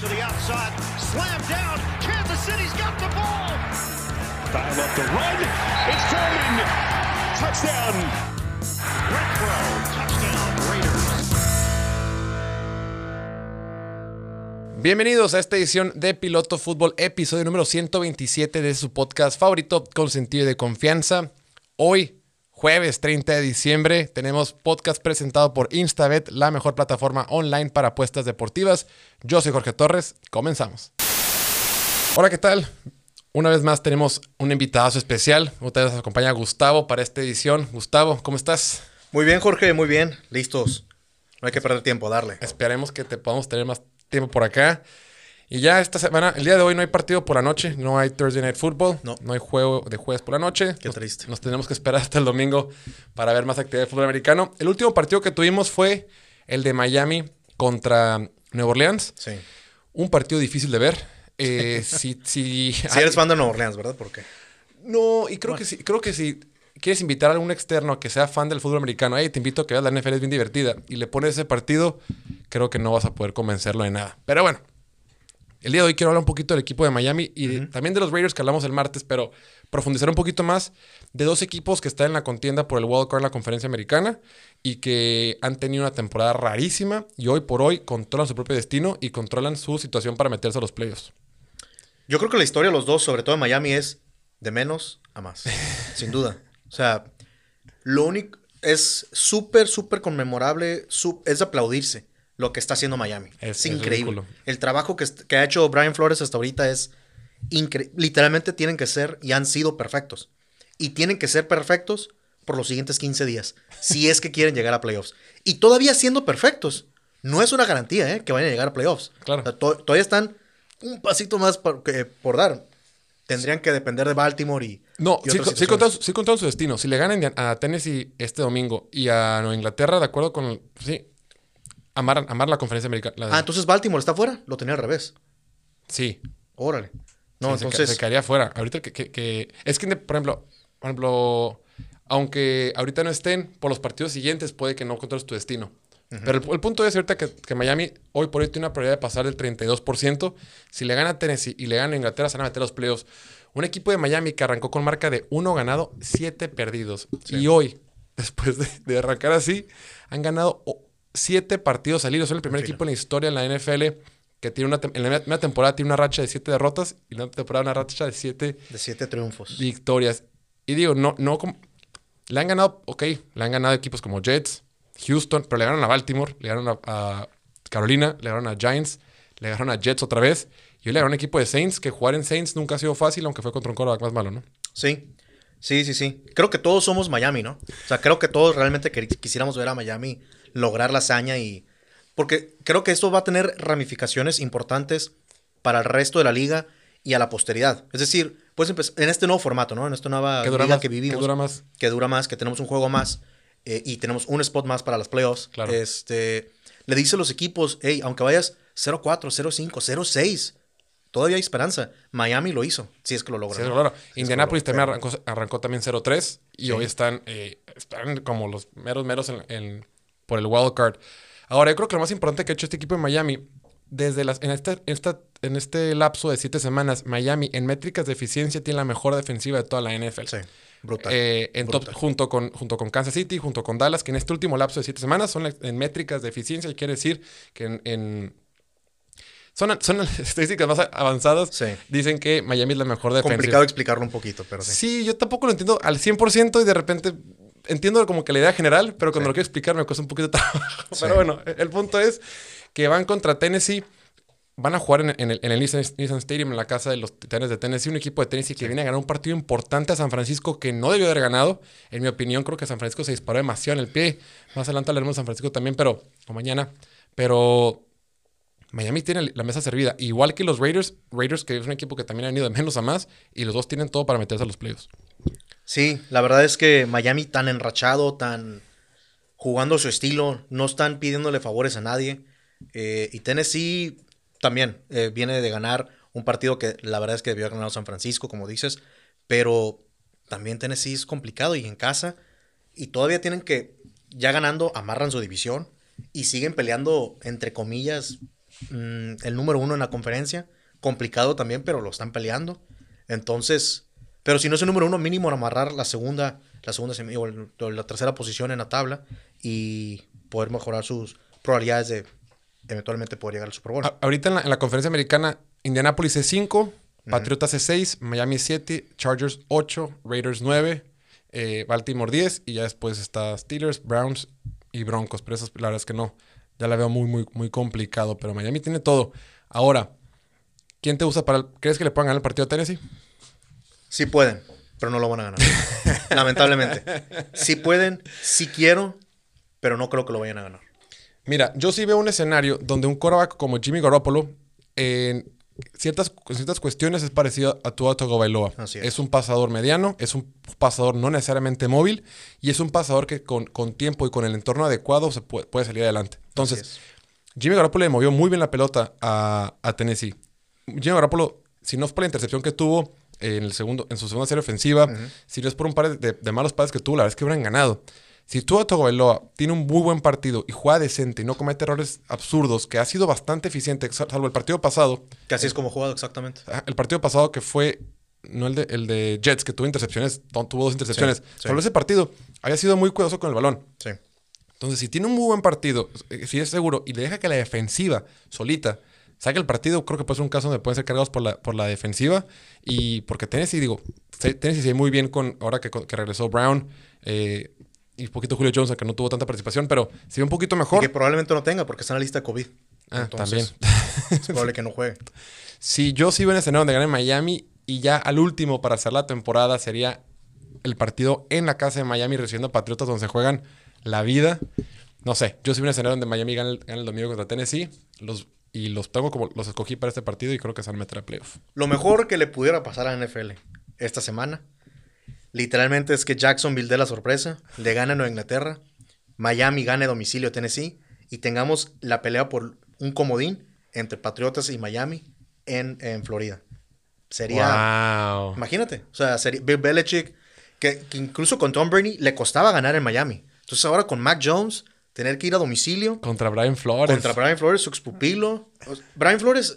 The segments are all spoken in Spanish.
to the outside, slam down. Kansas City's got the ball. Dial up the run. It's Foreman. Touchdown. Renfro, touchdown Raiders. Bienvenidos a esta edición de Piloto Fútbol, episodio número 127 de su podcast favorito con sentido de confianza. Hoy, jueves 30 de diciembre, tenemos podcast presentado por Instabet, la mejor plataforma online para apuestas deportivas. Yo soy Jorge Torres, comenzamos. Hola, ¿qué tal? Una vez más tenemos un invitado especial. Otra vez nos acompaña Gustavo para esta edición. Gustavo, ¿cómo estás? Muy bien, Jorge, muy bien. Listos. No hay que perder tiempo, darle. Esperemos que te podamos tener más tiempo por acá. Y ya esta semana, el día de hoy no hay partido por la noche, no hay Thursday Night Football, No. hay juego de jueves por la noche. Qué triste. Nos tenemos que esperar hasta el domingo para ver más actividad de fútbol americano. El último partido que tuvimos fue el de Miami contra Nueva Orleans. Sí. Un partido difícil de ver. Eh, si, si, Si eres fan de Nueva Orleans, ¿verdad? ¿Por qué? No, y creo que sí, creo que si quieres invitar a algún externo que sea fan del fútbol americano, hey, te invito a que veas la NFL, es bien divertida, y le pones ese partido, creo que no vas a poder convencerlo de nada. Pero bueno, el día de hoy quiero hablar un poquito del equipo de Miami y de- también de los Raiders que hablamos el martes, pero profundizar un poquito más de dos equipos que están en la contienda por el Wild Card en la conferencia americana y que han tenido una temporada rarísima y hoy por hoy controlan su propio destino y controlan su situación para meterse a los playoffs. Yo creo que la historia de los dos, sobre todo en Miami, es de menos a más. sin duda. O sea, lo único es súper, súper conmemorable, es aplaudirse lo que está haciendo Miami. Es- increíble. El trabajo que, ha hecho Brian Flores hasta ahorita es increíble. Literalmente tienen que ser y han sido perfectos. Y tienen que ser perfectos por los siguientes 15 días, si es que quieren llegar a playoffs. Y todavía siendo perfectos, no es una garantía ¿eh? que vayan a llegar a playoffs. Claro. O sea, to- todavía están un pasito más por, dar. Tendrían que depender de Baltimore y. No, y sí, sí, situaciones. contaron, sí contaron su destino. Si le ganan a Tennessee este domingo y a Nueva Inglaterra, de acuerdo con. Sí, amar, amar la conferencia americana. la- Ah, entonces Baltimore está fuera. Lo tenía al revés. sí. Órale. No, Sí, se entonces. Se, caería fuera. Ahorita que, que- que- Es que, por ejemplo, por ejemplo, aunque ahorita no estén, por los partidos siguientes puede que no controles tu destino. Pero el, el punto es ahorita que, que Miami hoy por hoy tiene una probabilidad de pasar del 32%. Si le gana a Tennessee y le gana a Inglaterra, se van a meter los playoffs. Un equipo de Miami que arrancó con marca de uno ganado, siete perdidos. Y hoy, después de, de arrancar así, han ganado siete partidos al hilo. Son el primer equipo en la historia en la NFL que tiene una, en la primera temporada tiene una racha de siete derrotas y en la temporada una racha de siete De siete triunfos. victorias. Y digo, no, no, com- le han ganado, ok, le han ganado equipos como Jets, Houston, pero le ganaron a Baltimore, le ganaron a, a Carolina, le ganaron a Giants, le ganaron a Jets otra vez. Y hoy le ganaron a un equipo de Saints, que jugar en Saints nunca ha sido fácil, aunque fue contra un quarterback más malo, ¿no? Sí. Sí, sí, sí. Creo que todos somos Miami, ¿no? O sea, creo que todos realmente quisiéramos ver a Miami lograr la hazaña y. Porque creo que esto va a tener ramificaciones importantes para el resto de la liga y a la posteridad. Es decir, pues empezar en este nuevo formato, ¿no? En esta nueva ¿Qué dura liga más? que vivimos. ¿Qué dura más? que dura más, que tenemos un juego más eh, y tenemos un spot más para las playoffs. Claro. Este, le dice a los equipos, hey, aunque vayas 0-4, 0-5, 0-6, todavía hay esperanza. Miami lo hizo, si es que lo logra. Sí, claro. Si es que Indianapolis lo también arrancó, arrancó también 0-3 y hoy están, eh, están como los meros meros en- en- por el wild card. Ahora, yo creo que lo más importante que ha hecho este equipo de Miami, desde las, en, esta, en esta- en este lapso de siete semanas, Miami en métricas de eficiencia tiene la mejor defensiva de toda la NFL. Sí, brutal. Eh, en top- junto, con, junto con Kansas City, junto con Dallas, que en este último lapso de siete semanas son en métricas de eficiencia, y quiere decir que en, en- son, son las estadísticas más avanzadas. Sí. Dicen que Miami es la mejor defensiva. Complicado explicarlo un poquito, pero sí. Sí, yo tampoco lo entiendo al 100% y de repente entiendo como que la idea general, pero cuando lo quiero explicar me cuesta un poquito de trabajo. Pero bueno, el punto es que van contra Tennessee. Van a jugar en, en el, en el Nissan, Nissan Stadium, en la casa de los Titanes de Tennessee, un equipo de Tennessee que viene a ganar un partido importante a San Francisco que no debió haber ganado. En mi opinión, creo que San Francisco se disparó demasiado en el pie. Más adelante hablaremos de San Francisco también, pero, o mañana. Pero Miami tiene la mesa servida. Igual que los Raiders, Raiders que es un equipo que también ha venido de menos a más, y los dos tienen todo para meterse a los playoffs. Sí, la verdad es que Miami tan enrachado, tan jugando su estilo, no están pidiéndole favores a nadie. Eh, y Tennessee también eh, viene de ganar un partido que la verdad es que debió haber ganado San Francisco, como dices, pero también Tennessee es complicado y en casa. Y todavía tienen que, ya ganando, amarran su división y siguen peleando, entre comillas, mm, el número uno en la conferencia. Complicado también, pero lo están peleando. Entonces, pero si no es el número uno, mínimo amarrar la segunda, la segunda o la tercera posición en la tabla y poder mejorar sus probabilidades de eventualmente poder llegar al Super Bowl. A- ahorita en la, en la conferencia americana, Indianapolis es 5, Patriotas es 6, Miami 7, Chargers 8, Raiders 9, eh, Baltimore 10 y ya después está Steelers, Browns y Broncos. Pero eso la verdad es que no. Ya la veo muy, muy, muy complicado. Pero Miami tiene todo. Ahora, ¿quién te usa para el- ¿Crees que le puedan ganar el partido a Tennessee? Sí pueden, pero no lo van a ganar. Lamentablemente. Sí pueden, sí quiero, pero no creo que lo vayan a ganar. Mira, yo sí veo un escenario donde un quarterback como Jimmy Garoppolo en ciertas, ciertas cuestiones es parecido a Tua Tagovailoa. Así es. es. un pasador mediano, es un pasador no necesariamente móvil y es un pasador que con, con tiempo y con el entorno adecuado se puede, puede salir adelante. Entonces, Jimmy Garoppolo le movió muy bien la pelota a, a Tennessee. Jimmy Garoppolo, si no es por la intercepción que tuvo en, el segundo, en su segunda serie ofensiva, si no es por un par de, de malos pases que tuvo, la verdad es que hubieran ganado. Si Tua Tagovailoa tiene un muy buen partido y juega decente y no comete errores absurdos, que ha sido bastante eficiente, sal- salvo el partido pasado, Que así es como jugado exactamente. el partido pasado que fue, no el de, el de Jets, que tuvo intercepciones, tuvo dos intercepciones, Sí, sí. salvo ese partido, había sido muy cuidadoso con el balón. Sí. Entonces, si tiene un muy buen partido, eh, si es seguro, y le deja que la defensiva solita saque el partido, creo que puede ser un caso donde pueden ser cargados por la, por la defensiva. Y porque Tennessee, digo, se- Tennessee se ve muy bien con ahora que, que regresó Brown eh, y un poquito Julio Jones, que no tuvo tanta participación, pero se ve un poquito Y mejor. que probablemente no tenga porque está en la lista de COVID. Ah, Entonces, también. Es probable que no juegue. Si yo veo en escenario donde gane Miami y ya al último para hacer la temporada sería el partido en la casa de Miami recibiendo a Patriotas donde se juegan la vida. No sé, yo veo un escenario donde Miami gane el, gane el domingo contra Tennessee los, y los tengo como los escogí para este partido y creo que se a meter a playoff. Lo mejor que le pudiera pasar a NFL esta semana, literalmente es que Jacksonville dé la sorpresa, le gane a Nueva Inglaterra, Miami gane domicilio a Tennessee y tengamos la pelea por un comodín entre Patriotas y Miami en, en Florida. Sería, ¡Wow! imagínate, o sea, sería Bill Belichick, que, que incluso con Tom Brady le costaba ganar en Miami. Entonces ahora con Mac Jones, tener que ir a domicilio Contra Brian Flores. contra Brian Flores, su expupilo. Brian Flores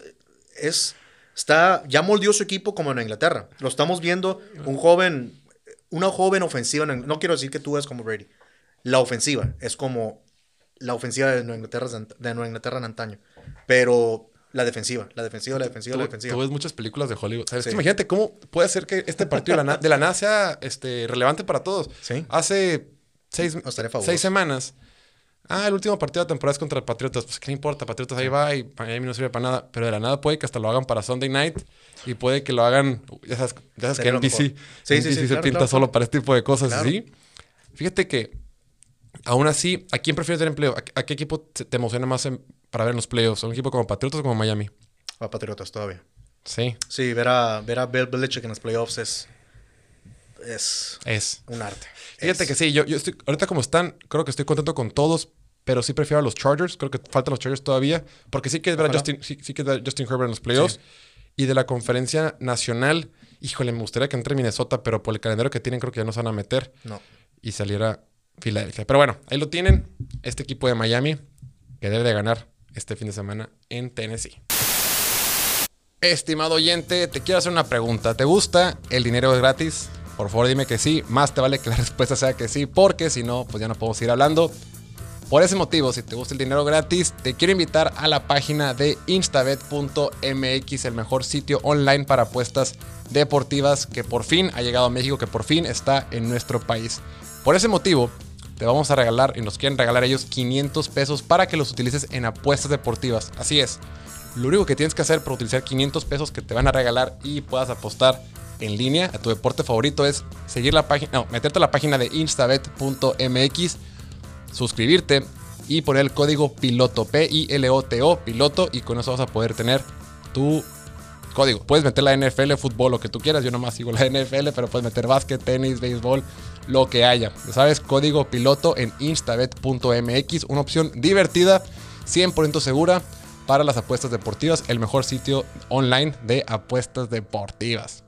es, está, ya moldeó su equipo como en Inglaterra. Lo estamos viendo, un joven, una joven ofensiva. en- No quiero decir que tú eres como Brady. La ofensiva es como la ofensiva de Nueva Inglaterra, de Nueva Inglaterra en antaño. Pero la defensiva, la defensiva, la defensiva, la defensiva. tú ves muchas películas de Hollywood. ¿sabes? Sí. Imagínate cómo puede ser que este partido de la, na- de la sea este, relevante para todos. Sí. Hace seis, seis semanas. Ah, el último partido de la temporada es contra Patriotas. Pues, ¿qué importa? Patriotas ahí va y Miami no sirve para nada. Pero de la nada puede que hasta lo hagan para Sunday night y puede que lo hagan. Ya sabes, ya sabes que NBC, mejor. Sí, sí, sí, se claro, pinta claro, solo para este tipo de cosas Claro. así. Fíjate que, aún así, ¿a quién prefieres ver empleo? ¿A, a qué equipo te, te emociona más en- para ver en los playoffs? ¿A un equipo como Patriotas o como Miami? A Patriotas todavía. Sí, Sí, ver a, ver a Bill Belichick en los playoffs es, es es. un arte. Fíjate Es- que sí, yo, yo estoy, ahorita como están, creo que estoy contento con todos, pero sí prefiero a los Chargers. Creo que faltan los Chargers todavía, porque sí que ver a Ojalá. Justin, sí, sí que ver a Justin Herbert en los playoffs. Y de la conferencia nacional, híjole, me gustaría que entre Minnesota, pero por el calendario que tienen, creo que ya no se van a meter No. y saliera Filadelfia. Pero bueno, ahí lo tienen, este equipo de Miami, que debe de ganar este fin de semana en Tennessee. Estimado oyente, te quiero hacer una pregunta. ¿Te gusta el dinero gratis? Por favor, dime que sí. Más te vale que la respuesta sea que sí, porque si no, pues ya no podemos seguir hablando. Por ese motivo, si te gusta el dinero gratis, te quiero invitar a la página de instabet.mx, el mejor sitio online para apuestas deportivas que por fin ha llegado a México, que por fin está en nuestro país. Por ese motivo, te vamos a regalar y nos quieren regalar ellos 500 pesos para que los utilices en apuestas deportivas. Así es. Lo único que tienes que hacer para utilizar 500 pesos que te van a regalar y puedas apostar en línea a tu deporte favorito es seguir la página, no, meterte a la página de instabet.mx, suscribirte y poner el código piloto, P-I-L-O-T-O, piloto, y con eso vas a poder tener tu código. Puedes meter la NFL, fútbol, lo que tú quieras. Yo nomás sigo la NFL, pero puedes meter básquet, tenis, béisbol, lo que haya. Ya sabes, código piloto en instabet.mx, una opción divertida, 100% segura para las apuestas deportivas, el mejor sitio online de apuestas deportivas.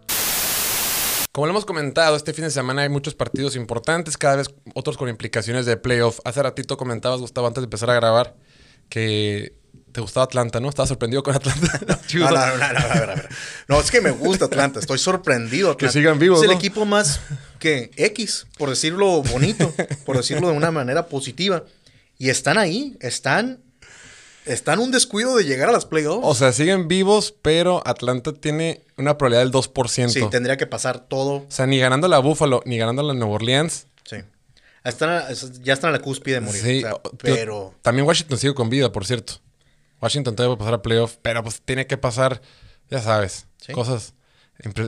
Como lo hemos comentado, este fin de semana hay muchos partidos importantes, cada vez otros con implicaciones de playoff. Hace ratito comentabas, Gustavo, antes de empezar a grabar, que te gustaba Atlanta, ¿no? Estabas sorprendido con Atlanta. No, no, es que me gusta Atlanta. Estoy sorprendido. Atlanta. sigan vivos, Es el equipo más que X, por decirlo bonito, por decirlo de una manera positiva. Y están ahí, están, están un descuido de llegar a las playoffs. O sea, siguen vivos, pero Atlanta tiene una probabilidad del 2%. sí, tendría que pasar todo. O sea, ni ganando la Buffalo, ni ganando la Nueva Orleans. Sí. Están ya están a la cúspide de morir. Sí, o sea, o- pero También Washington sigue con vida, por cierto. Washington todavía va a pasar a playoff, pero pues tiene que pasar, ya sabes, Sí. cosas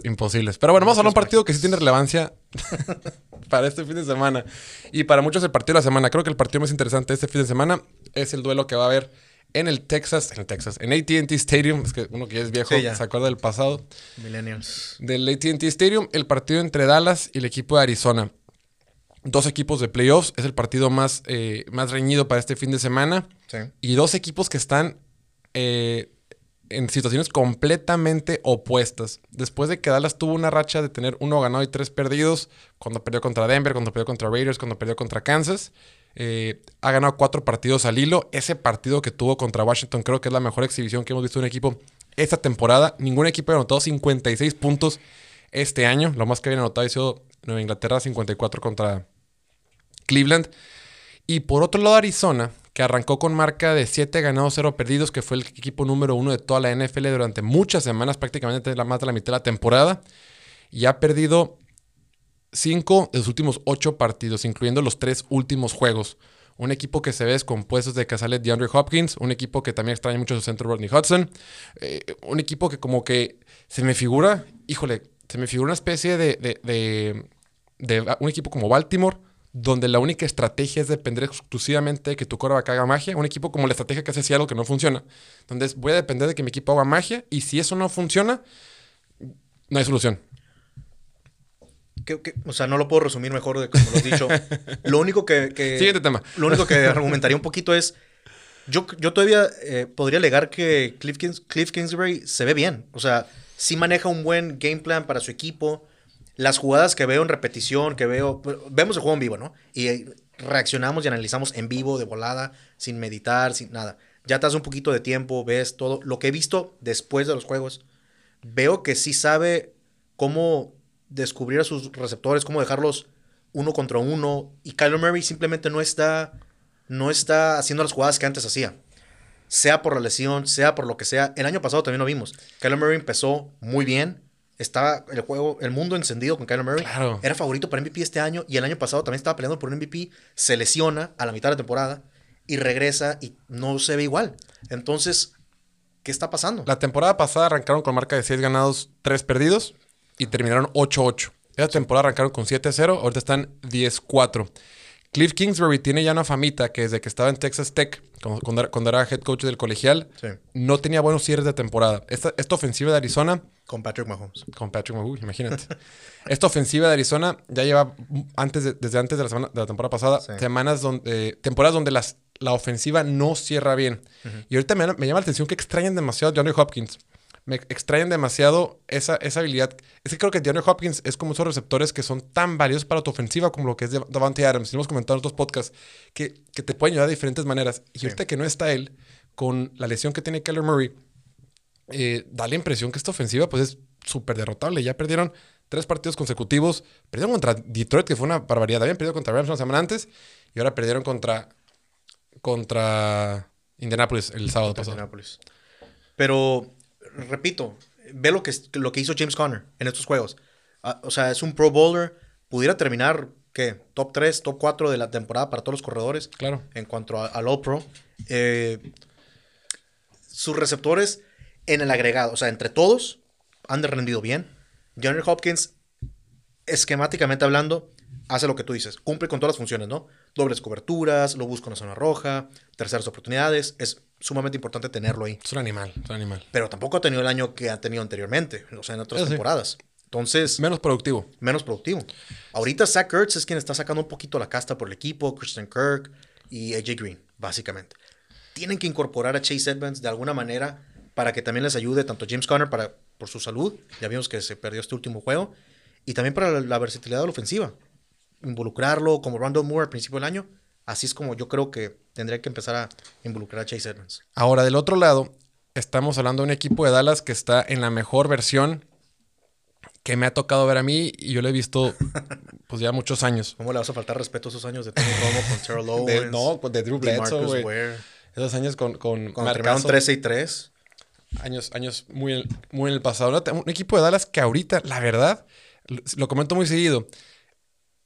imposibles. Pero bueno, vamos a hablar de un partido que sí tiene relevancia para este fin de semana. Y para muchos el partido de la semana. Creo que el partido más interesante de este fin de semana es el duelo que va a haber en el Texas, en el Texas, en AT&T Stadium. Es que uno que ya es viejo Sí, ya. se acuerda del pasado. Millennials. Del AT&T Stadium, el partido entre Dallas y el equipo de Arizona. Dos equipos de playoffs. Es el partido más, eh, más reñido para este fin de semana. Sí. Y dos equipos que están eh, en situaciones completamente opuestas. Después de que Dallas tuvo una racha de tener uno ganado y tres perdidos, cuando perdió contra Denver, cuando perdió contra Raiders, cuando perdió contra Kansas, eh, ha ganado cuatro partidos al hilo. Ese partido que tuvo contra Washington creo que es la mejor exhibición que hemos visto de un equipo esta temporada. Ningún equipo ha anotado 56 puntos este año. Lo más que habían anotado ha sido Nueva Inglaterra 54 contra Cleveland. Y por otro lado, Arizona, que arrancó con marca de 7 ganados, 0 perdidos, que fue el equipo número uno de toda la NFL durante muchas semanas, prácticamente más de la mitad de la temporada, y ha perdido 5 de los últimos 8 partidos, incluyendo los 3 últimos juegos. Un equipo que se ve descompuesto de que sale DeAndre Hopkins, un equipo que también extraña mucho su centro Rodney Hudson, eh, un equipo que como que se me figura, híjole, se me figura una especie de, de- de- de un equipo como Baltimore, donde la única estrategia es depender exclusivamente de que tu coreback haga magia. Un equipo como la estrategia que hace Seattle que no funciona. Donde es, voy a depender de que mi equipo haga magia y si eso no funciona, no hay solución. O sea, no lo puedo resumir mejor de como lo has dicho. Lo único que, que- Siguiente tema. Lo único que argumentaría un poquito es. Yo, yo todavía eh, podría alegar que Cliff, Kings- Cliff Kingsbury se ve bien. O sea, sí maneja un buen game plan para su equipo. Las jugadas que veo en repetición, que veo. Vemos el juego en vivo, ¿no? Y eh, reaccionamos y analizamos en vivo, de volada, sin meditar, sin nada. Ya te das un poquito de tiempo, ves todo. Lo que he visto después de los juegos, veo que sí sabe cómo descubrir a sus receptores, cómo dejarlos uno contra uno. Y Kyler Murray simplemente no está, no está haciendo las jugadas que antes hacía. Sea por la lesión, sea por lo que sea. El año pasado también lo vimos. Kyler Murray empezó muy bien. Estaba el juego, el mundo encendido con Kyler Murray. Claro. Era favorito para MVP este año y el año pasado también estaba peleando por un MVP. Se lesiona a la mitad de la temporada y regresa y no se ve igual. Entonces, ¿qué está pasando? La temporada pasada arrancaron con marca de 6 ganados, 3 perdidos y terminaron 8-8. Esta temporada arrancaron con 7-0, ahorita están 10-4. Cliff Kingsbury tiene ya una famita que desde que estaba en Texas Tech, cuando, cuando era- head coach del colegial, Sí. no tenía buenos cierres de temporada. Esta, esta ofensiva de Arizona Con Patrick Mahomes. con Patrick Mahomes, imagínate. Esta ofensiva de Arizona ya lleva antes de- desde antes de la, semana, de la temporada pasada Sí. semanas donde eh, temporadas donde las, la ofensiva no cierra bien. Y ahorita me, me llama la atención que extrañan demasiado a DeAndre Hopkins. Me extrañan demasiado esa, esa habilidad. Es que creo que DeAndre Hopkins es como esos receptores que son tan valiosos para tu ofensiva como lo que es Dav- Davante Adams. Y lo hemos comentado en otros podcasts que, que te pueden ayudar de diferentes maneras. Y ahorita que no está él, con la lesión que tiene Keller Murray, eh, da la impresión que esta ofensiva pues es súper derrotable. Ya perdieron tres partidos consecutivos. Perdieron contra Detroit, que fue una barbaridad. Habían perdido contra Rams una semana antes y ahora perdieron contra, contra Indianapolis el sábado pasado. Indianapolis. Pero, repito, ve lo que, lo que hizo James Conner en estos juegos. Ah, o sea, es un Pro Bowler. Pudiera terminar, ¿qué? Top 3, top 4 de la temporada para todos los corredores. Claro. En cuanto al All Pro. Eh, sus receptores en el agregado, o sea, entre todos, han rendido bien. Johnny Hopkins, esquemáticamente hablando, hace lo que tú dices. Cumple con todas las funciones, ¿no? Dobles coberturas, lo busca en la zona roja, terceras oportunidades. Es sumamente importante tenerlo ahí. Es un animal, es un animal. Pero tampoco ha tenido el año que ha tenido anteriormente, o sea, en otras Eso sí. temporadas. Entonces, Menos productivo. menos productivo. Ahorita Zach Ertz es quien está sacando un poquito la casta por el equipo, Christian Kirk y AJ Green, básicamente. Tienen que incorporar a Chase Edmonds de alguna manera para que también les ayude tanto James Conner para, por su salud, ya vimos que se perdió este último juego, y también para la, la versatilidad de la ofensiva. Involucrarlo como Randall Moore al principio del año, Así es como yo creo que tendría que empezar a involucrar a Chase Edmonds. Ahora, del otro lado, estamos hablando de un equipo de Dallas que está en la mejor versión que me ha tocado ver a mí y yo lo he visto pues ya muchos años. ¿Cómo le vas a faltar respeto a esos años de Tony Romo con Terrell Owens? De, no, de Drew Bledsoe. Ware. Esos años con, con Cuando terminaron Marcazo. 13 y 3. años, años muy, en- muy en el pasado. Un equipo de Dallas que ahorita, la verdad, lo comento muy seguido.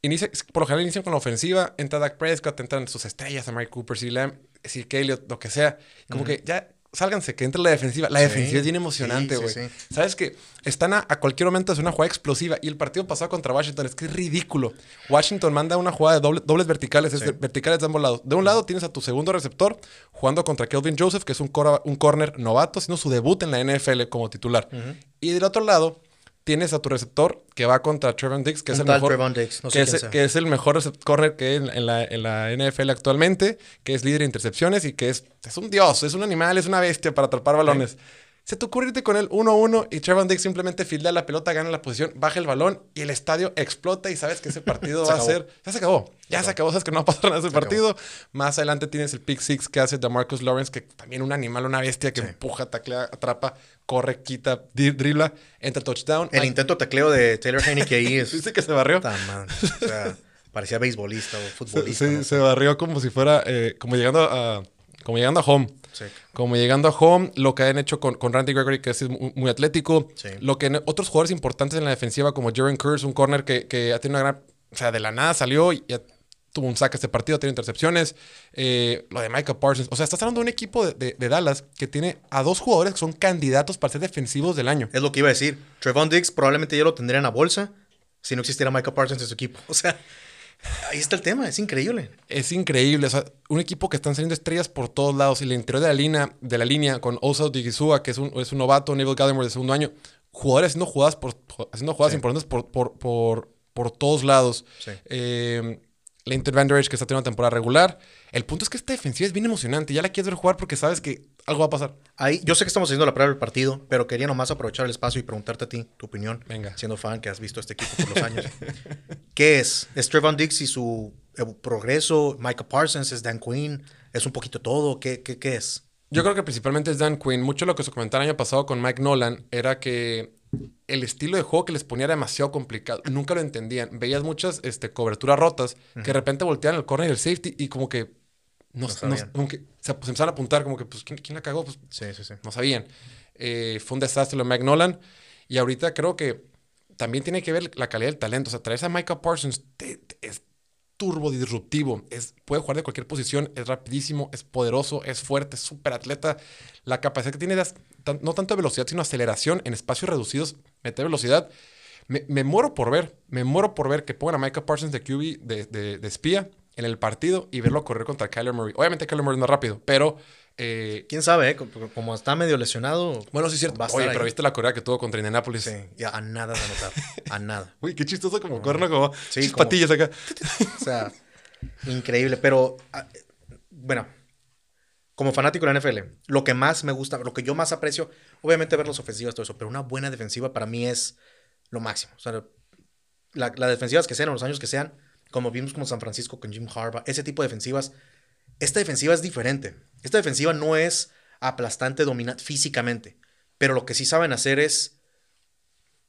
Inicia, por lo general inician con la ofensiva, entra Dak Prescott, entran sus estrellas, a Mike Cooper, C. Lamb, Zeke Elliott, lo que sea. Como que ya sálganse, que entre la defensiva. La Sí, defensiva es bien emocionante, güey. sí, sí. Sabes que están a, a cualquier momento hacer una jugada explosiva. Y el partido pasado contra Washington es que es ridículo. Washington manda una jugada de doble- dobles verticales, es verticales de ambos lados. De un lado tienes a tu segundo receptor jugando contra Kelvin Joseph, que es un, cora- un corner novato, haciendo su debut en la NFL como titular. Y del otro lado tienes a tu receptor que va contra Trevon Diggs, que es el mejor. No sé que, quién es, sea. que es el mejor recep- corner que hay en, en la, en la NFL actualmente, que es líder de intercepciones y que es, es un dios, es un animal, es una bestia para atrapar balones. Se te ocurre irte con él 1-1 y Trevon Diggs simplemente fildea la pelota, gana la posición, baja el balón y el estadio explota y sabes que ese partido va a ser... Ya se acabó. Ya se acabó. Sabes que no va a pasar nada ese partido. Más adelante tienes el pick six que hace de Marcus Lawrence, que también un animal, una bestia que empuja, taclea, atrapa, corre, quita, dribla, entra touchdown. El Ay, intento de tacleo de Taylor Heineke ahí es. Dice que se barrió. Madre. O sea, parecía beisbolista o futbolista. Se barrió como si fuera, eh, como llegando a, como llegando a home. Sí. Como llegando a home, lo que han hecho con, con Randy Gregory, que es muy, muy atlético. Sí. Lo que otros jugadores importantes en la defensiva, como Jaren Kurz, un corner que, que ha tenido una gran. O sea, de la nada salió y ya tuvo un saque este partido, tiene intercepciones. Eh, lo de Micah Parsons. O sea, estás hablando de un equipo de, de- de Dallas que tiene a dos jugadores que son candidatos para ser defensivos del año. Es lo que iba a decir. Trevon Diggs probablemente ya lo tendrían a bolsa si no existiera Michael Parsons en su equipo. O sea, ahí está el tema. Es increíble. Es increíble, o sea, un equipo que están saliendo estrellas por todos lados y el interior de la línea, de la línea con Osa Digizua, que es un, es un novato, Neville Gallimore de segundo año, jugadores haciendo jugadas por haciendo jugadas Sí. importantes por, por, por, por todos lados. Sí. Eh, Linton Van Der Esch, que está teniendo una temporada regular. El punto es que esta defensiva es bien emocionante. Ya la quieres ver jugar porque sabes que algo va a pasar. Ahí, yo sé que estamos haciendo la prueba del partido, pero quería nomás aprovechar el espacio y preguntarte a ti tu opinión. Venga. Siendo fan que has visto este equipo por los años. ¿Qué es? ¿Es Trevon Diggs y su eh, progreso? ¿Michael Parsons? ¿Es Dan Quinn? ¿Es un poquito todo? ¿Qué, qué, qué es? Yo creo que principalmente es Dan Quinn. Mucho de lo que se comentaba el año pasado con Mike Nolan era que el estilo de juego que les ponía era demasiado complicado. Nunca lo entendían. Veías muchas este, coberturas rotas que de repente volteaban el corner y el safety y como que no, No no- sabían. como que se, se empezaron a apuntar como que pues ¿quién, quién la cagó? Pues Sí, sí, sí. no sabían. Eh, fue un desastre lo de Mike Nolan y ahorita creo que también tiene que ver la calidad del talento. O sea, traes a Micah Parsons te- te- es turbo disruptivo. Es, puede jugar de cualquier posición, es rapidísimo, es poderoso, es fuerte, es súper atleta. La capacidad que tiene de tan- no tanto de velocidad, sino aceleración en espacios reducidos, meter velocidad. Me, me muero por ver, me muero por ver que pongan a Micah Parsons de QB, de, de- de espía, en el partido y verlo correr contra Kyler Murray. Obviamente Kyler Murray es más rápido, pero... eh, ¿Quién sabe? eh? Como- está medio lesionado. bueno, sí es cierto. Oye, ahí. pero viste la correa que tuvo contra Indianapolis. Sí, ya a nada de anotar. A nada. Uy, qué chistoso como corno, como Sí, como- patillas acá. O sea, increíble. Pero, ah, bueno, como fanático de la NFL, lo que más me gusta, lo que yo más aprecio, obviamente ver las ofensivas, todo eso, pero una buena defensiva para mí es lo máximo. O sea, la- las defensivas que sean, en los años que sean, como vimos como San Francisco con Jim Harbaugh, ese tipo de defensivas, esta defensiva es diferente. Esta defensiva no es aplastante, dominante físicamente, pero lo que sí saben hacer es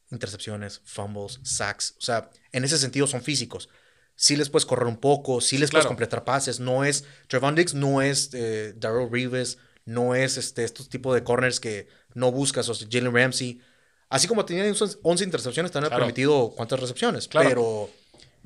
intercepciones, fumbles, sacks. O sea, en ese sentido son físicos. Sí les puedes correr un poco, sí les puedes Claro. completar pases. No es. Trevon Diggs no es eh, Darrell Reeves, no es este, estos tipos de corners que no buscas, o sea, Jalen Ramsey. Así como tenían 11 intercepciones, también Claro. ha permitido cuántas recepciones. Claro. Pero,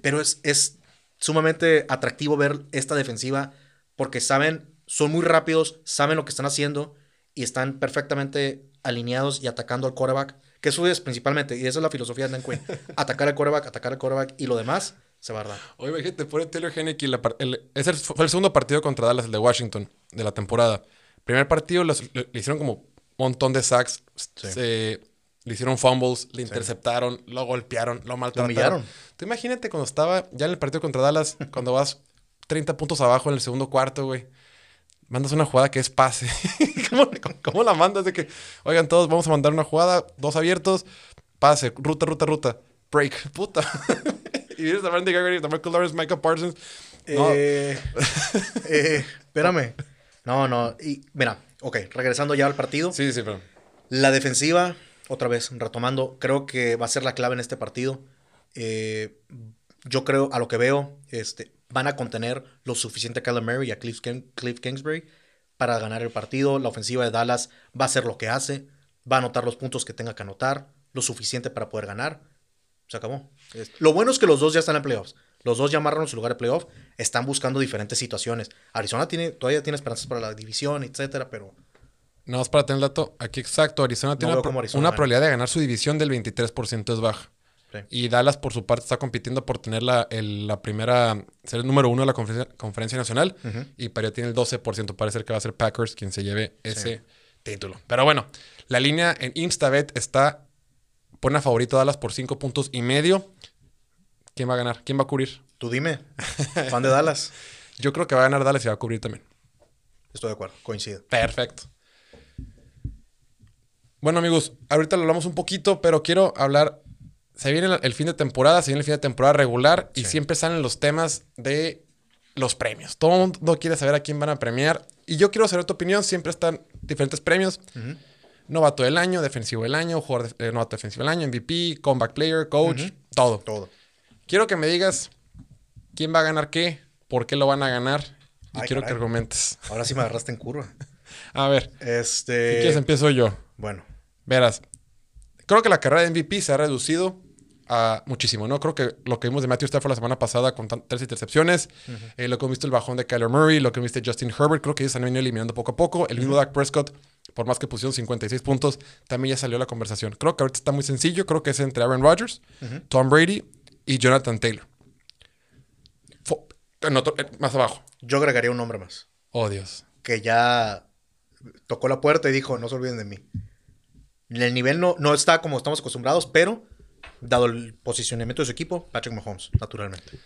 pero es, es sumamente atractivo ver esta defensiva porque saben, son muy rápidos, saben lo que están haciendo y están perfectamente alineados y atacando al quarterback. Que eso es principalmente, y esa es la filosofía de Dan Quinn. atacar al quarterback, atacar al quarterback y lo demás se va a dar. Oye, imagínate, pone Taylor Henneke. la el- ese fue el segundo partido contra Dallas, el de Washington, de la temporada. Primer partido los- le, le hicieron como un montón de sacks. se- le hicieron fumbles, le interceptaron, lo golpearon, lo maltrataron. Tú imagínate cuando estaba ya en el partido contra Dallas, cuando vas 30 puntos abajo en el segundo cuarto, güey. Mandas una jugada que es pase. ¿Cómo, cómo- cómo la mandas? De que, oigan, todos vamos a mandar una jugada, dos abiertos, pase, ruta, ruta, ruta, break, puta. y vienes a Randy Gregory, a Michael Lawrence, Michael Parsons, No. Eh, eh, espérame. No, no. Y mira, ok, regresando ya al partido. Sí, sí, pero. La defensiva, otra vez, retomando, creo que va a ser la clave en este partido. Eh, yo creo, a lo que veo, este, van a contener lo suficiente a Kyler y a Cliff, King- Cliff Kingsbury para ganar el partido. La ofensiva de Dallas va a hacer lo que hace, va a anotar los puntos que tenga que anotar, lo suficiente para poder ganar. Se acabó. Lo bueno es que los dos ya están en playoffs. Los dos ya amarraron su lugar de playoff. Están buscando diferentes situaciones. Arizona tiene, todavía tiene esperanzas para la división, etcétera, pero No, es para tener el dato aquí exacto. Arizona tiene una, Arizona probabilidad de ganar su división del 23% es baja. Sí. Y Dallas, por su parte, está compitiendo por tener la, el- la primera, ser el número uno de la conferencia, conferencia nacional. Y para tiene el 12%. Parece que va a ser Packers quien se lleve ese título. Pero bueno, la línea en Instabet está, pone a favorito a Dallas por 5 puntos y medio. ¿Quién va a ganar? ¿Quién va a cubrir? tú dime, fan de Dallas. Yo creo que va a ganar Dallas y va a cubrir también. Estoy de acuerdo, coincido. Perfecto. Bueno, amigos, ahorita lo hablamos un poquito, pero quiero hablar. Se viene el- fin de temporada, se viene el fin de temporada regular y siempre salen los temas de los premios. Todo el mundo quiere saber a quién van a premiar. Y yo quiero saber tu opinión. Siempre están diferentes premios. Novato del año, defensivo del año, jugador de- eh, novato defensivo del año, MVP, comeback player, coach, todo. Todo. Quiero que me digas quién va a ganar qué, por qué lo van a ganar. Y Ay, quiero que argumentes. Ahora sí me agarraste en curva. A ver, Este. si quieres empiezo yo. Bueno, Verás, creo que la carrera de MVP se ha reducido a muchísimo, ¿no? Creo que lo que vimos de Matthew Stafford la semana pasada con tres intercepciones, eh, lo que hemos visto el bajón de Kyler Murray, lo que hemos visto de Justin Herbert, creo que ellos han venido eliminando poco a poco. El mismo Dak Prescott, por más que pusieron 56 puntos, también ya salió la conversación. Creo que ahorita está muy sencillo, creo que es entre Aaron Rodgers, Tom Brady y Jonathan Taylor. Fo- en otro- eh, más abajo. yo agregaría un nombre más. Oh, Dios. Que ya tocó la puerta y dijo: No se olviden de mí. El nivel no, no está como estamos acostumbrados, pero dado el posicionamiento de su equipo, Patrick Mahomes, naturalmente.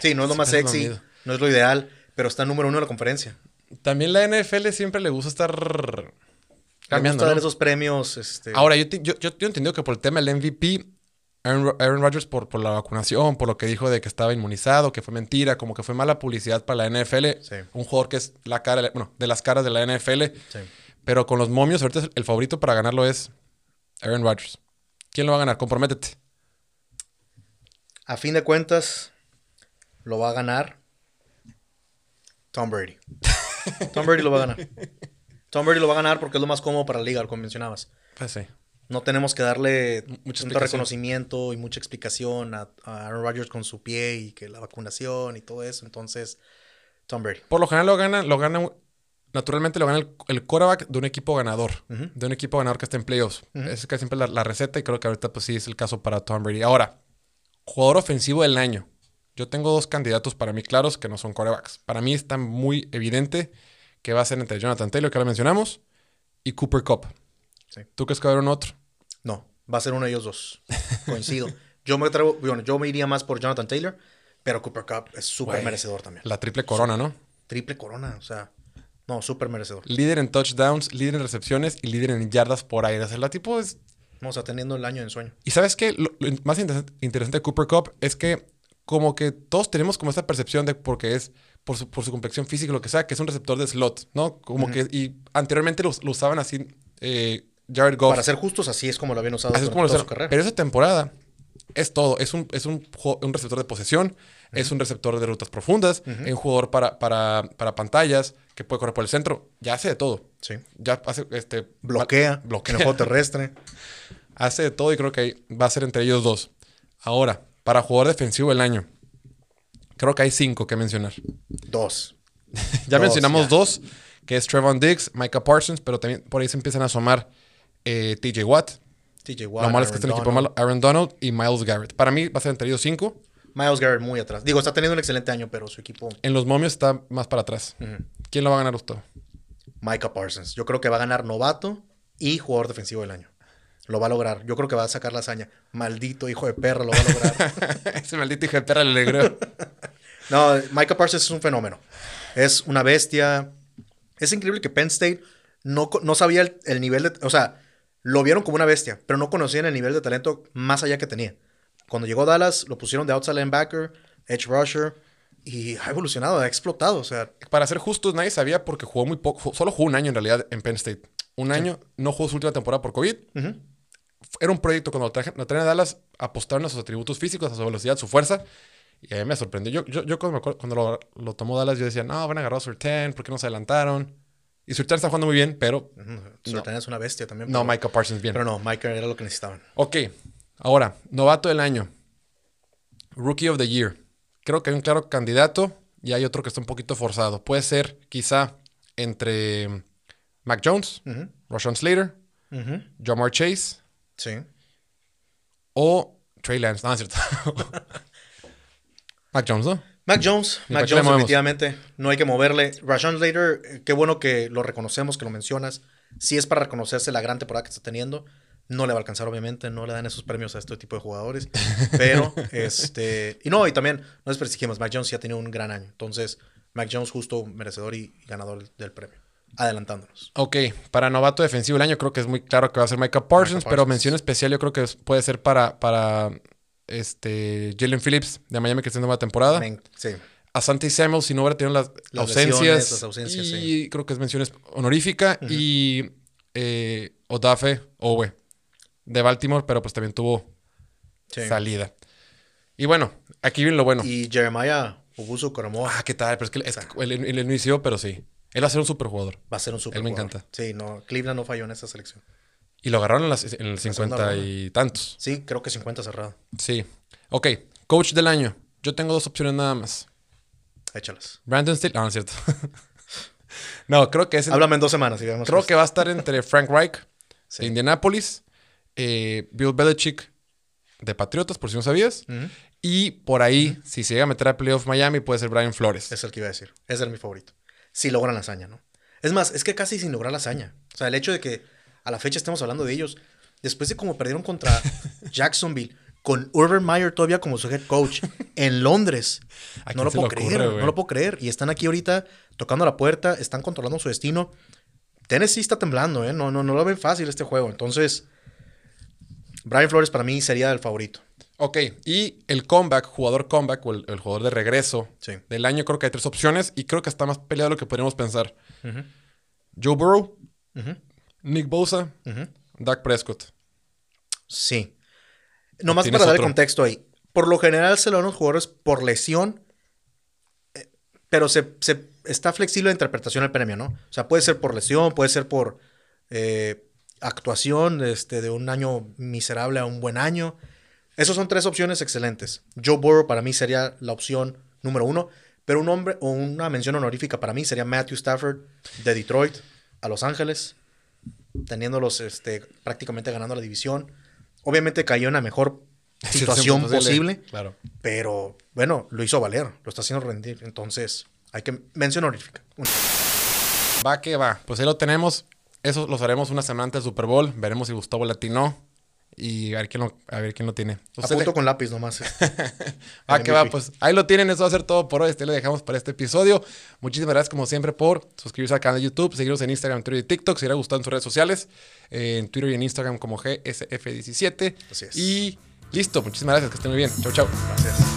Sí, no es lo más sexy, no es lo ideal, pero está número uno de la conferencia. También la NFL siempre le gusta estar cambiando. gusta dar ¿no? esos premios. Este, Ahora, yo, te- yo, yo, yo entiendo que por el tema del MVP, Aaron, Ro- Aaron Rodgers por, por la vacunación, por lo que dijo de que estaba inmunizado, que fue mentira, como que fue mala publicidad para la NFL. Sí. Un jugador que es la cara, bueno, de las caras de la NFL. Sí. Pero con los momios, ahorita el favorito para ganarlo es Aaron Rodgers. ¿Quién lo va a ganar? Comprométete. A fin de cuentas, lo va a ganar Tom Brady. Tom Brady lo va a ganar. Tom Brady lo va a ganar porque es lo más cómodo para la liga, como mencionabas. Pues sí. No tenemos que darle mucho reconocimiento y mucha explicación a, a Aaron Rodgers con su pie y que la vacunación y todo eso. Entonces, Tom Brady. Por lo general lo gana, lo gana, naturalmente lo gana el, el quarterback de un equipo ganador, de un equipo ganador que está en playoffs. Esa es casi siempre la, la receta y creo que ahorita pues sí es el caso para Tom Brady. Ahora, jugador ofensivo del año. Yo tengo dos candidatos para mí claros que no son quarterbacks. Para mí está muy evidente que va a ser entre Jonathan Taylor, que ahora mencionamos, y Cooper Cup. Sí. ¿Tú crees que va a haber un otro? No, va a ser uno de ellos dos. Coincido. yo me atrevo, bueno, yo me iría más por Jonathan Taylor, pero Cooper Cup es súper merecedor también. La triple corona, ¿no? Triple corona, o sea, no, súper merecedor. Líder en touchdowns, líder en recepciones y líder en yardas por aire. O sea, la tipo es Vamos a teniendo el año de ensueño. Y sabes qué? Lo, lo más interesante, interesante de Cooper Cup es que como que todos tenemos como esta percepción de porque es por su, por su complexión física, lo que sea, que es un receptor de slot, ¿no? Como que, y anteriormente lo, lo usaban así eh, Jared Goff. Para ser justos, así es como lo habían usado Así es lo su carrera. Pero esa temporada es todo. Es un, es un, un receptor de posesión, es un receptor de rutas profundas, es un jugador para, para, para pantallas, que puede correr por el centro. Ya hace de todo. Sí. Ya hace, este... Bloquea, Bloquea. en el juego terrestre. Hace de todo y creo que ahí va a ser entre ellos dos. Ahora, para jugador defensivo del año, creo que hay cinco que mencionar. Dos. Ya Dos, mencionamos ya. dos, que es Trevon Diggs, Micah Parsons, pero también por ahí se empiezan a asomar eh, TJ Watt. TJ Watt. Lo malo es que está en equipo malo, Aaron Donald y Miles Garrett. Para mí va a ser entre ellos cinco. Miles Garrett muy atrás. Digo, está teniendo un excelente año, pero su equipo, En los momios está más para atrás. ¿Quién lo va a ganar usted? Micah Parsons. Yo creo que va a ganar novato y jugador defensivo del año. Lo va a lograr. Yo creo que va a sacar la hazaña. Maldito hijo de perra, lo va a lograr. Ese maldito hijo de perra le alegró. no, Micah Parsons es un fenómeno. Es una bestia. Es increíble que Penn State no, no sabía el, el nivel de... O sea, lo vieron como una bestia, pero no conocían el nivel de talento más allá que tenía. Cuando llegó Dallas, lo pusieron de outside linebacker, edge rusher. y ha evolucionado, ha explotado. O sea, Para ser justos, nadie sabía porque jugó muy poco. Solo jugó un año en realidad en Penn State. Un año, no jugó su última temporada por COVID. Ujú. Era un proyecto cuando lo traje- lo traen a Dallas, apostaron a sus atributos físicos, a su velocidad, su fuerza. Y a mí me sorprendió. Yo, yo, yo cuando, me acuerdo- cuando lo, lo tomó Dallas, yo decía, no, van a agarrar a Surtain, ¿por qué no se adelantaron? Y Surtain está jugando muy bien, pero Surtain es una bestia también. no, pero- Micah Parsons bien. Pero no, Micah era lo que necesitaban. Ok, ahora, novato del año. Rookie of the Year. Creo que hay un claro candidato y hay otro que está un poquito forzado. Puede ser quizá entre Mac Jones, Ujú. Rashawn Slater. Jamar Chase Sí. o Trey Lance. No, es cierto. Mac Jones, ¿no? Mac Jones, ¿Y Mac Jones definitivamente, no hay que moverle. Rashawn Slater, eh, qué bueno que lo reconocemos, que lo mencionas. Si es para reconocerse la gran temporada que está teniendo, no le va a alcanzar obviamente, no le dan esos premios a este tipo de jugadores. Pero, este, y no, y también, no desprestigiemos, Mac Jones sí ha tenido un gran año. Entonces, Mac Jones justo merecedor y ganador del premio, adelantándonos. Ok, para novato defensivo del año creo que es muy claro que va a ser Micah Parsons, Micah pero mención especial yo creo que puede ser para, para este, Jalen Phillips de Miami que está en nueva temporada. Men- sí, Asante Samuel, si no hubiera tenido las, Las ausencias. lesiones, las ausencias, y sí. creo que es mención honorífica. Y eh, Odafe Owe de Baltimore, pero pues también tuvo sí. salida. Y bueno, aquí viene lo bueno. Y Jeremiah Obusu Koromoa Ah, ¿qué tal? Pero es que es que él- él no inició, pero sí. Él va a ser un superjugador. va a ser un super Él me encanta. Sí, no, Cleveland no falló en esa selección. Y lo agarraron en, las- en el segunda 50 y tantos. Sí, creo que 50 cerrado. Sí. Ok, coach del año. Yo tengo dos opciones nada más. Échalas. Brandon Steele. Ah, no es cierto. no, creo que es. Háblame en dos semanas y vemos. Creo que va a estar entre Frank Reich Sí. de Indianapolis, eh, Bill Belichick de Patriotas, por si no sabías. Y por ahí, si se llega a meter a playoff Miami, puede ser Brian Flores. Es el que iba a decir. Ese era mi favorito. Si logran la hazaña, ¿no? Es más, es que casi sin lograr la hazaña. O sea, el hecho de que a la fecha estemos hablando de ellos, después de cómo perdieron contra Jacksonville, con Urban Meyer todavía como su head coach en Londres. ¿A No lo puedo creer, ocurre, no lo puedo creer. Y están aquí ahorita tocando la puerta, están controlando su destino. Tennessee está temblando, ¿eh? No, no, no lo ven fácil este juego. Entonces, Brian Flores para mí sería el favorito. Ok, y el comeback, jugador comeback o el, el jugador de regreso Sí. del año, creo que hay tres opciones y creo que está más peleado de lo que podríamos pensar. Joe Burrow, Nick Bosa. Dak Prescott. Sí. Nomás para dar el contexto ahí. Por lo general se lo dan los jugadores por lesión, eh, pero se, se- está flexible la interpretación del premio, ¿no? O sea, puede ser por lesión, puede ser por eh, actuación este, de un año miserable a un buen año. Esas son tres opciones excelentes. Joe Burrow para mí sería la opción número uno, pero un hombre o una mención honorífica para mí sería Matthew Stafford de Detroit a Los Ángeles teniéndolos este, prácticamente ganando la división. Obviamente cayó en la mejor situación posible, Claro. pero bueno, lo hizo valer, lo está haciendo rendir. Entonces, hay que mención honorífica. Va que va. Pues ahí lo tenemos. Eso los haremos una semana antes del Super Bowl. Veremos si Gustavo latinó. Y a ver quién lo, a ver quién lo tiene. Usted Apunto le- con lápiz nomás. Va el que va, pues ahí lo tienen, eso va a ser todo por hoy. Este lo dejamos para este episodio. Muchísimas gracias, como siempre, por suscribirse al canal de YouTube, seguirnos en Instagram, Twitter y TikTok, si les ha gustado en sus redes sociales, eh, en Twitter y en Instagram como GSF17. Así es. Y listo, muchísimas gracias, que estén muy bien. Chau, chau. Gracias.